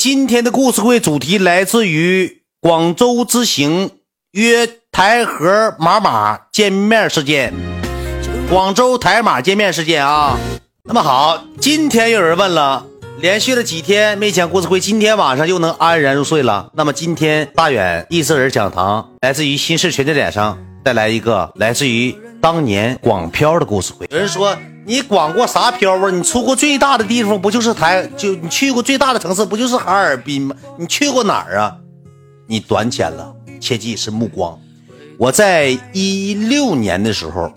今天的故事会主题来自于广州之行约台河马马见面事件。广州台马见面事件啊，那么好，今天有人问了，连续了几天没讲故事会，今天晚上又能安然入睡了。那么今天大远易色人讲堂来自于新式全景点上带来一个来自于当年广漂的故事会。有人说。你广过啥漂啊？你出过最大的地方不就是台？就你去过最大的城市不就是哈尔滨吗？你去过哪儿啊？你短浅了，切记是目光。我在一六年的时候，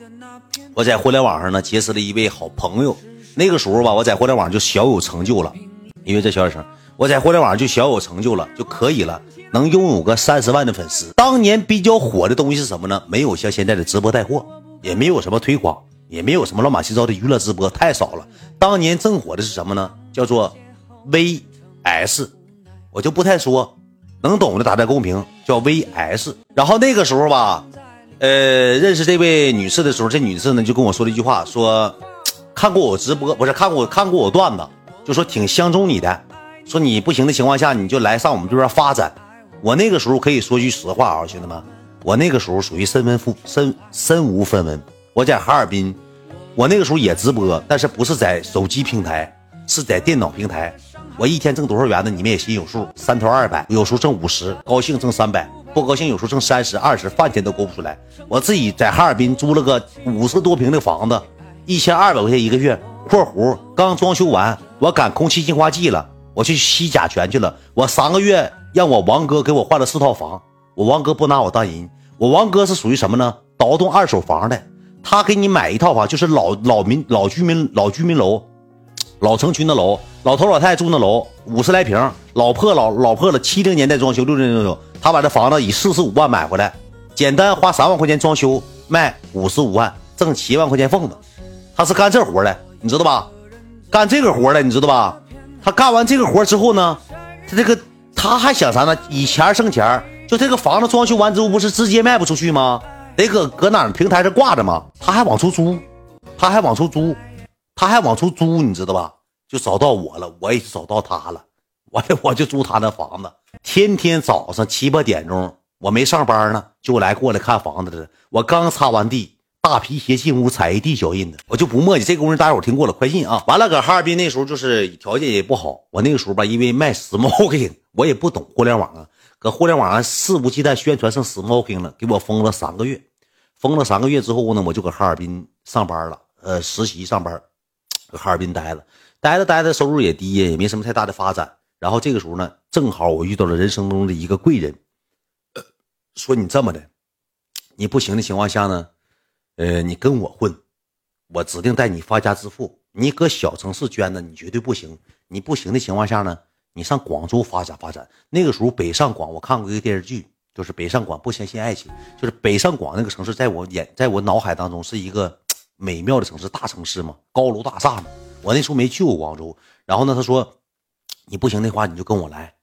我在互联网上呢结识了一位好朋友。那个时候吧，我在互联网就小有成就了，因为这小点声，我在互联网上就小有成就了，就可以了，能拥有个三十万的粉丝。当年比较火的东西是什么呢？没有像现在的直播带货，也没有什么推广。也没有什么乱七八糟的娱乐直播，太少了。当年正火的是什么呢？叫做 VS，我就不太说，能懂的打在公屏，叫 VS。然后那个时候吧，呃，认识这位女士的时候，这女士呢就跟我说了一句话，说看过我直播，不是看过看过我段子，就说挺相中你的，说你不行的情况下，你就来上我们这边发展。我那个时候可以说句实话啊，兄弟们，我那个时候属于身份负身身无分文，我在哈尔滨。我那个时候也直播，但是不是在手机平台，是在电脑平台。我一天挣多少元呢？你们也心有数，三头二百，有时候挣五十，高兴挣三百，不高兴有时候挣三十、二十，饭钱都够不出来。我自己在哈尔滨租了个五十多平的房子，一千二百块钱一个月。括弧刚装修完，我赶空气净化剂了，我去吸甲醛去了。我三个月让我王哥给我换了四套房，我王哥不拿我当人，我王哥是属于什么呢？倒腾二手房的。他给你买一套房，就是老老民老居民老居民楼，老城区的楼，老头老太太住那楼，五十来平，老破老老破了，七零年代装修，六零年代装修。他把这房子以四十五万买回来，简单花三万块钱装修，卖五十五万，挣七万块钱缝子。他是干这活的，你知道吧？干这个活的，你知道吧？他干完这个活之后呢，他这个他还想啥呢？以钱生钱，就这个房子装修完之后，不是直接卖不出去吗？得搁搁哪平台上挂着吗？他还往出租，他还往出租，他还往出租，你知道吧？就找到我了，我也找到他了，我我就租他那房子，天天早上七八点钟，我没上班呢，就来过来看房子了。我刚擦完地，大皮鞋进屋踩一地脚印子，我就不墨迹。这工人大家伙听过了，快进啊！完了，搁哈尔滨那时候就是条件也不好，我那个时候吧，因为卖 smoking，我也不懂互联网啊。搁互联网上肆无忌惮宣传成 smoking 了，给我封了三个月，封了三个月之后呢，我就搁哈尔滨上班了，呃，实习上班，搁哈尔滨待着，待着待着收入也低呀，也没什么太大的发展。然后这个时候呢，正好我遇到了人生中的一个贵人，说你这么的，你不行的情况下呢，呃，你跟我混，我指定带你发家致富。你搁小城市捐的，你绝对不行。你不行的情况下呢？你上广州发展发展，那个时候北上广，我看过一个电视剧，就是北上广不相信爱情，就是北上广那个城市，在我眼，在我脑海当中是一个美妙的城市，大城市嘛，高楼大厦嘛。我那时候没去过广州，然后呢，他说你不行的话，你就跟我来。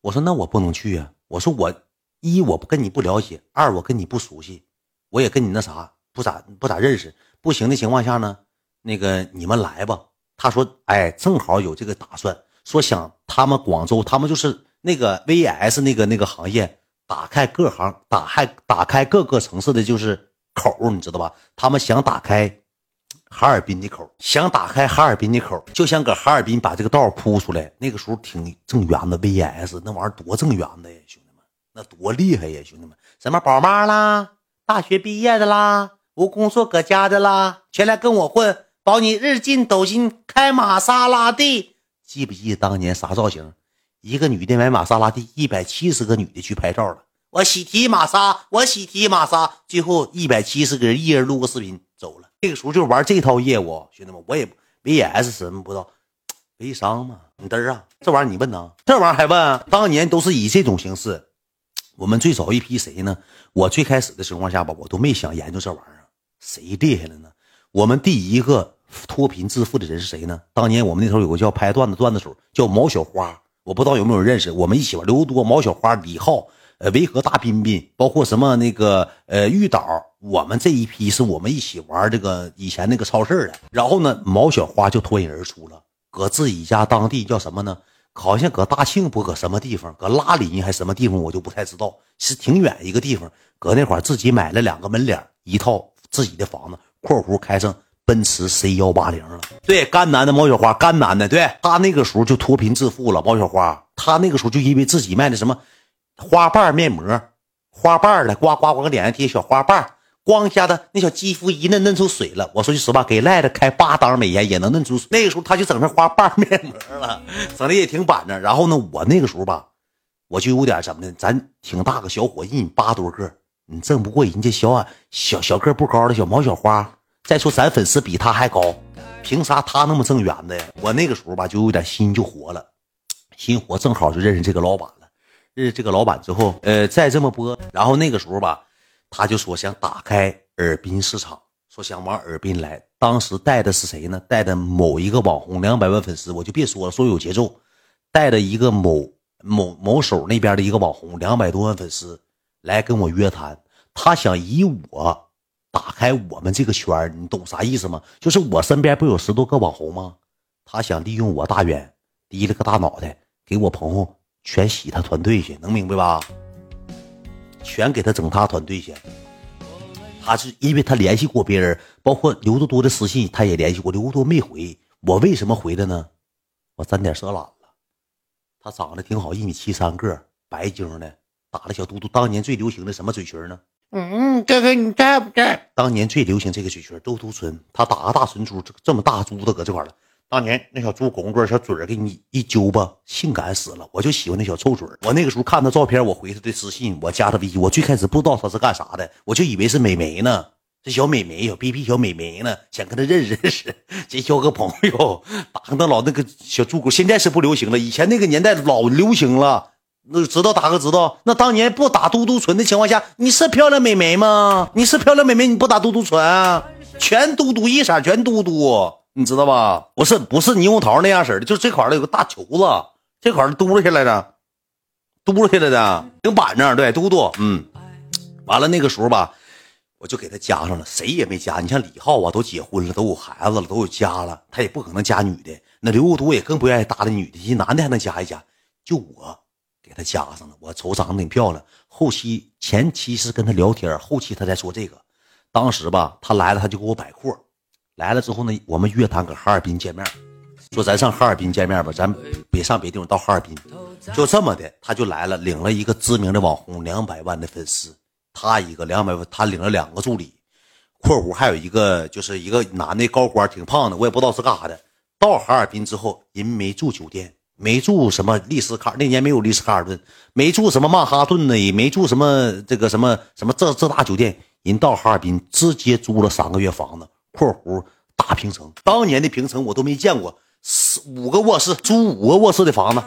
我说那我不能去呀。我说我一我不跟你不了解，二我跟你不熟悉，我也跟你那啥不咋不咋认识。不行的情况下呢，那个你们来吧。他说哎，正好有这个打算。说想他们广州，他们就是那个 VS 那个那个行业，打开各行，打开打开各个城市的就是口，你知道吧？他们想打开哈尔滨的口，想打开哈尔滨的口，就想搁哈尔滨把这个道铺出来。那个时候挺挣元的，VS 那玩意儿多挣元的呀，兄弟们，那多厉害呀，兄弟们！什么宝妈啦，大学毕业的啦，无工作搁家的啦，全来跟我混，保你日进斗金，开玛莎拉蒂。记不记得当年啥造型？一个女的买玛莎拉蒂，一百七十个女的去拍照了。我喜提玛莎，我喜提玛莎，最后一百七十个人一人录个视频走了。这个时候就玩这套业务，兄弟们，我也 VS 什么不知道，微商嘛，你嘚啊，这玩意儿你问呢？这玩意儿还问？当年都是以这种形式。我们最早一批谁呢？我最开始的情况下吧，我都没想研究这玩意儿。谁厉害了呢？我们第一个。脱贫致富的人是谁呢？当年我们那头有个叫拍段子段子手，叫毛小花，我不知道有没有认识。我们一起玩刘多、毛小花、李浩、呃维和大彬彬，包括什么那个呃玉岛，我们这一批是我们一起玩这个以前那个超市的。然后呢，毛小花就脱颖而出了，搁自己家当地叫什么呢？好像搁大庆不搁什么地方，搁拉林还什么地方，我就不太知道，是挺远一个地方。搁那块自己买了两个门脸，一套自己的房子（括弧开上奔驰 C 幺八零了）。对，甘南的毛小花，甘南的，对他那个时候就脱贫致富了。毛小花，他那个时候就因为自己卖的什么花瓣面膜，花瓣的，刮刮刮个脸上贴小花瓣。光一下子，那小肌肤一嫩嫩出水了。我说句实话，给赖子开八档美颜也能嫩出水。那个时候他就整那花瓣面膜了，整的也挺板正。然后呢，我那个时候吧，我就有点什么的，咱挺大个小伙，一米八多个，你挣不过人家小矮小小个不高的小毛小花。再说咱粉丝比他还高，凭啥他那么挣圆的呀？我那个时候吧，就有点心就活了，心活正好就认识这个老板了。认识这个老板之后，呃，再这么播，然后那个时候吧。他就说想打开尔滨市场，说想往尔滨来。当时带的是谁呢？带的某一个网红，两百万粉丝，我就别说了，说有节奏。带的一个某某某手那边的一个网红，两百多万粉丝来跟我约谈。他想以我打开我们这个圈你懂啥意思吗？就是我身边不有十多个网红吗？他想利用我大远低了个大脑袋，给我朋友全洗他团队去，能明白吧？全给他整他团队去，他是因为他联系过别人，包括刘多多的私信，他也联系过，刘多多没回。我为什么回的呢？我沾点色懒了。他长得挺好，一米七三个，白净的，打了小嘟嘟。当年最流行的什么嘴唇呢？嗯，哥哥你在不在？当年最流行这个嘴唇，嘟嘟唇。他打个大唇珠，这这么大珠子搁这块了。当年那小猪拱嘴小嘴儿给你一揪吧，性感死了！我就喜欢那小臭嘴儿。我那个时候看他照片，我回他的私信，我加他微信。我最开始不知道他是干啥的，我就以为是美眉呢，这小美眉小逼逼小美眉呢，想跟他认识认识，结交个朋友。打个那老那个小猪狗，现在是不流行了，以前那个年代老流行了。那知道大哥知道，那当年不打嘟嘟唇的情况下，你是漂亮美眉吗？你是漂亮美眉，你不打嘟嘟唇，全嘟嘟一色，全嘟嘟。你知道吧？不是不是猕猴桃那样式的，就这块儿有个大球子，这块儿嘟噜下来的，嘟噜下来的，挺板正，对，嘟嘟，嗯，完了那个时候吧，我就给他加上了，谁也没加。你像李浩啊，都结婚了，都有孩子了，都有家了，他也不可能加女的。那刘多也更不愿意搭理女的，一男的还能加一加，就我他加上了。我瞅长得挺漂亮，后期前期是跟他聊天，后期他才说这个。当时吧，他来了，他就给我摆阔。来了之后呢，我们约谈搁哈尔滨见面，说咱上哈尔滨见面吧，咱别上别地方，到哈尔滨，就这么的，他就来了，领了一个知名的网红，两百万的粉丝，他一个两百万，他领了两个助理，括弧还有一个就是一个男的高官，挺胖的，我也不知道是干啥的。到哈尔滨之后，人没住酒店，没住什么丽思卡，那年没有丽思卡尔顿，没住什么曼哈顿呢，也没住什么这个什么什么这这大酒店，人到哈尔滨直接租了三个月房子。括弧大平层，当年的平层我都没见过，四五个卧室租五个卧室的房子，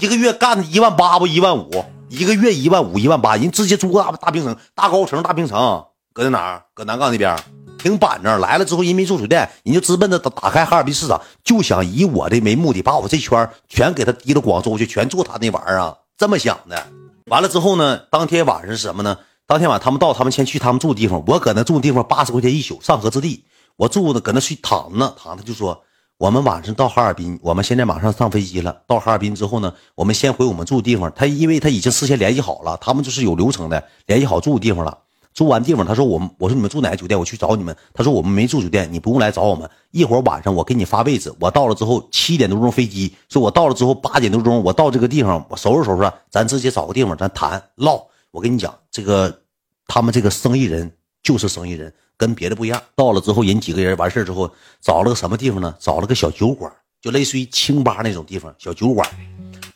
一个月干一万八不一万五，一个月一万五一万八，人直接租个大大平层大高层大平层，搁在哪儿？搁南岗那边，挺板正。来了之后人没住酒店，人就直奔着打打开哈尔滨市场，就想以我的为目的，把我这圈全给他提到广州去，全住他那玩意儿啊，这么想的。完了之后呢，当天晚上是什么呢？当天晚上他们到，他们先去他们住的地方，我搁那住的地方八十块钱一宿，上河之地。我住的搁那睡躺着呢，躺着就说我们晚上到哈尔滨，我们现在马上上飞机了。到哈尔滨之后呢，我们先回我们住的地方。他因为他已经事先联系好了，他们就是有流程的，联系好住的地方了。住完地方，他说我们我说你们住哪个酒店，我去找你们。他说我们没住酒店，你不用来找我们。一会儿晚上我给你发位置，我到了之后七点多钟飞机，说我到了之后八点多钟我到这个地方，我收拾收拾，咱直接找个地方咱谈唠。我跟你讲，这个他们这个生意人就是生意人。跟别的不一样，到了之后，人几个人完事之后，找了个什么地方呢？找了个小酒馆，就类似于清吧那种地方，小酒馆。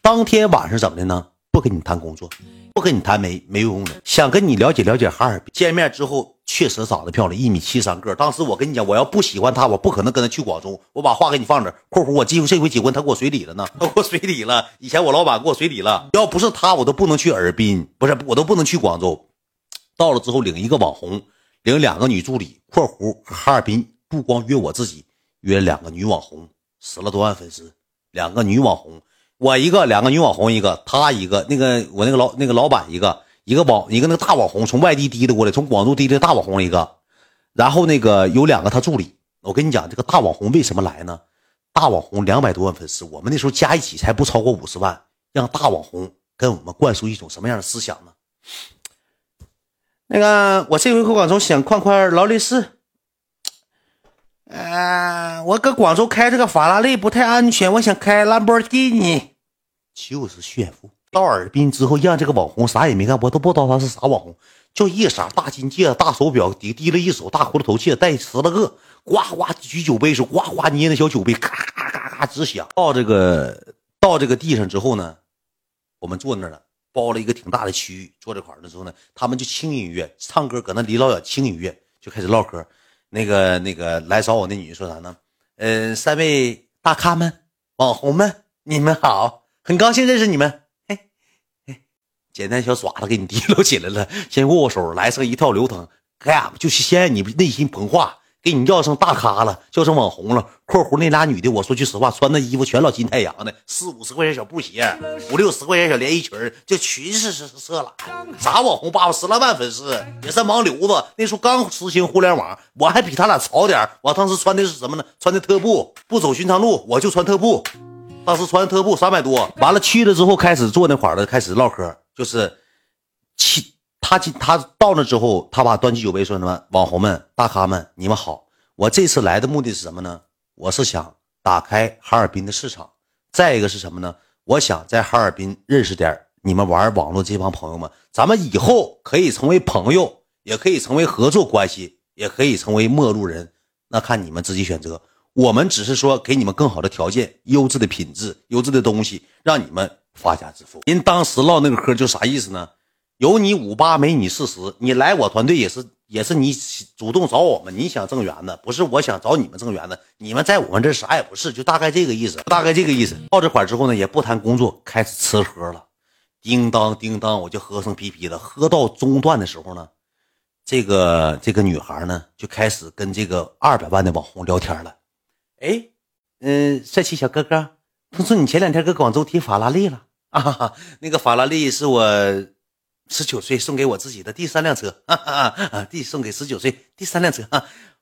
当天晚上怎么的呢？不跟你谈工作，不跟你谈没没用的，想跟你了解了解哈尔滨。见面之后，确实长得漂亮，一米七三个。当时我跟你讲，我要不喜欢她，我不可能跟她去广州。我把话给你放这。括弧我几乎这回结婚，他给我随礼了呢，他给我随礼了。以前我老板给我随礼了，要不是他，我都不能去尔滨，不是我都不能去广州。到了之后，领一个网红。领两个女助理（括弧哈尔滨不光约我自己，约两个女网红，十了多万粉丝，两个女网红，我一个，两个女网红一个，他一个，那个我那个老那个老板一个，一个网一个那个大网红从外地滴的过来，从广州滴的大网红一个，然后那个有两个他助理。我跟你讲，这个大网红为什么来呢？大网红两百多万粉丝，我们那时候加一起才不超过五十万，让大网红跟我们灌输一种什么样的思想呢？那个，我这回回广州想换块劳力士。呃，我搁广州开这个法拉利不太安全，我想开兰博基尼。就是炫富。到尔滨之后，让这个网红啥也没干，我都不知道他是啥网红，就一色大金戒指、大手表，低低了一手大葫芦头戒，戴十来个，呱呱举酒杯时，呱呱捏那小酒杯，咔咔咔咔直响。到这个到这个地上之后呢，我们坐那了，包了一个挺大的区域，坐这块儿的时候呢，他们就轻音乐唱歌，搁那离老远轻音乐就开始唠嗑。那个那个来找我那女的说啥呢？嗯，三位大咖们、网红们，你们好，很高兴认识你们。简单小爪子给你提溜起来了，先握握手，来上一套流程，干啥？就是先让你内心膨化，给你叫上大咖了，叫上网红了。括弧那俩女的，我说句实话，穿那衣服全老金太阳的，四五十块钱小布鞋，五六十块钱小连衣裙，就群是是色了。啥网红爸爸十来万粉丝，也是盲流子。那时候刚实行互联网，我还比他俩潮点我当时穿的是什么呢？穿的特步，不走寻常路，我就穿特步。当时穿特步三百多，完了去了之后开始坐那块儿了，开始唠嗑。就是，去他进他到那之后，他把端起酒杯说什么：“网红们、大咖们，你们好！我这次来的目的是什么呢？我是想打开哈尔滨的市场。再一个是什么呢？我想在哈尔滨认识点你们玩网络这帮朋友们，咱们以后可以成为朋友，也可以成为合作关系，也可以成为陌路人。那看你们自己选择。我们只是说给你们更好的条件、优质的品质、优质的东西，让你们。”发家致富，人当时唠那个嗑就啥意思呢？有你五八没你四十，你来我团队也是也是你主动找我们，你想挣元的，不是我想找你们挣元的。你们在我们这啥也不是，就大概这个意思，大概这个意思。到这块之后呢，也不谈工作，开始吃喝了。叮当叮当，我就喝声啤啤的。喝到中段的时候呢，这个这个女孩呢就开始跟这个二百万的网红聊天了。哎，嗯，帅气小哥哥。听说你前两天搁广州提法拉利了啊？那个法拉利是我十九岁送给我自己的第三辆车，啊，第送给十九岁第三辆车。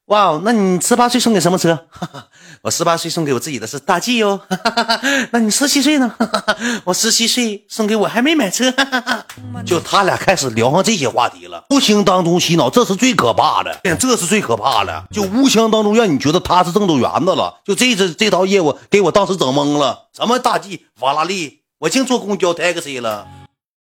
哇哦，那你十八岁送给什么车？我十八岁送给我自己的是大 G 哟。那你十七岁呢？我十七岁送给我还没买车。就他俩开始聊上这些话题了，无形当中洗脑，这是最可怕的，这是最可怕的。就无形当中让你觉得他是挣着元的了。就这这这套业务给我当时整懵了。什么大 G 法拉利，我净坐公交 taxi 了。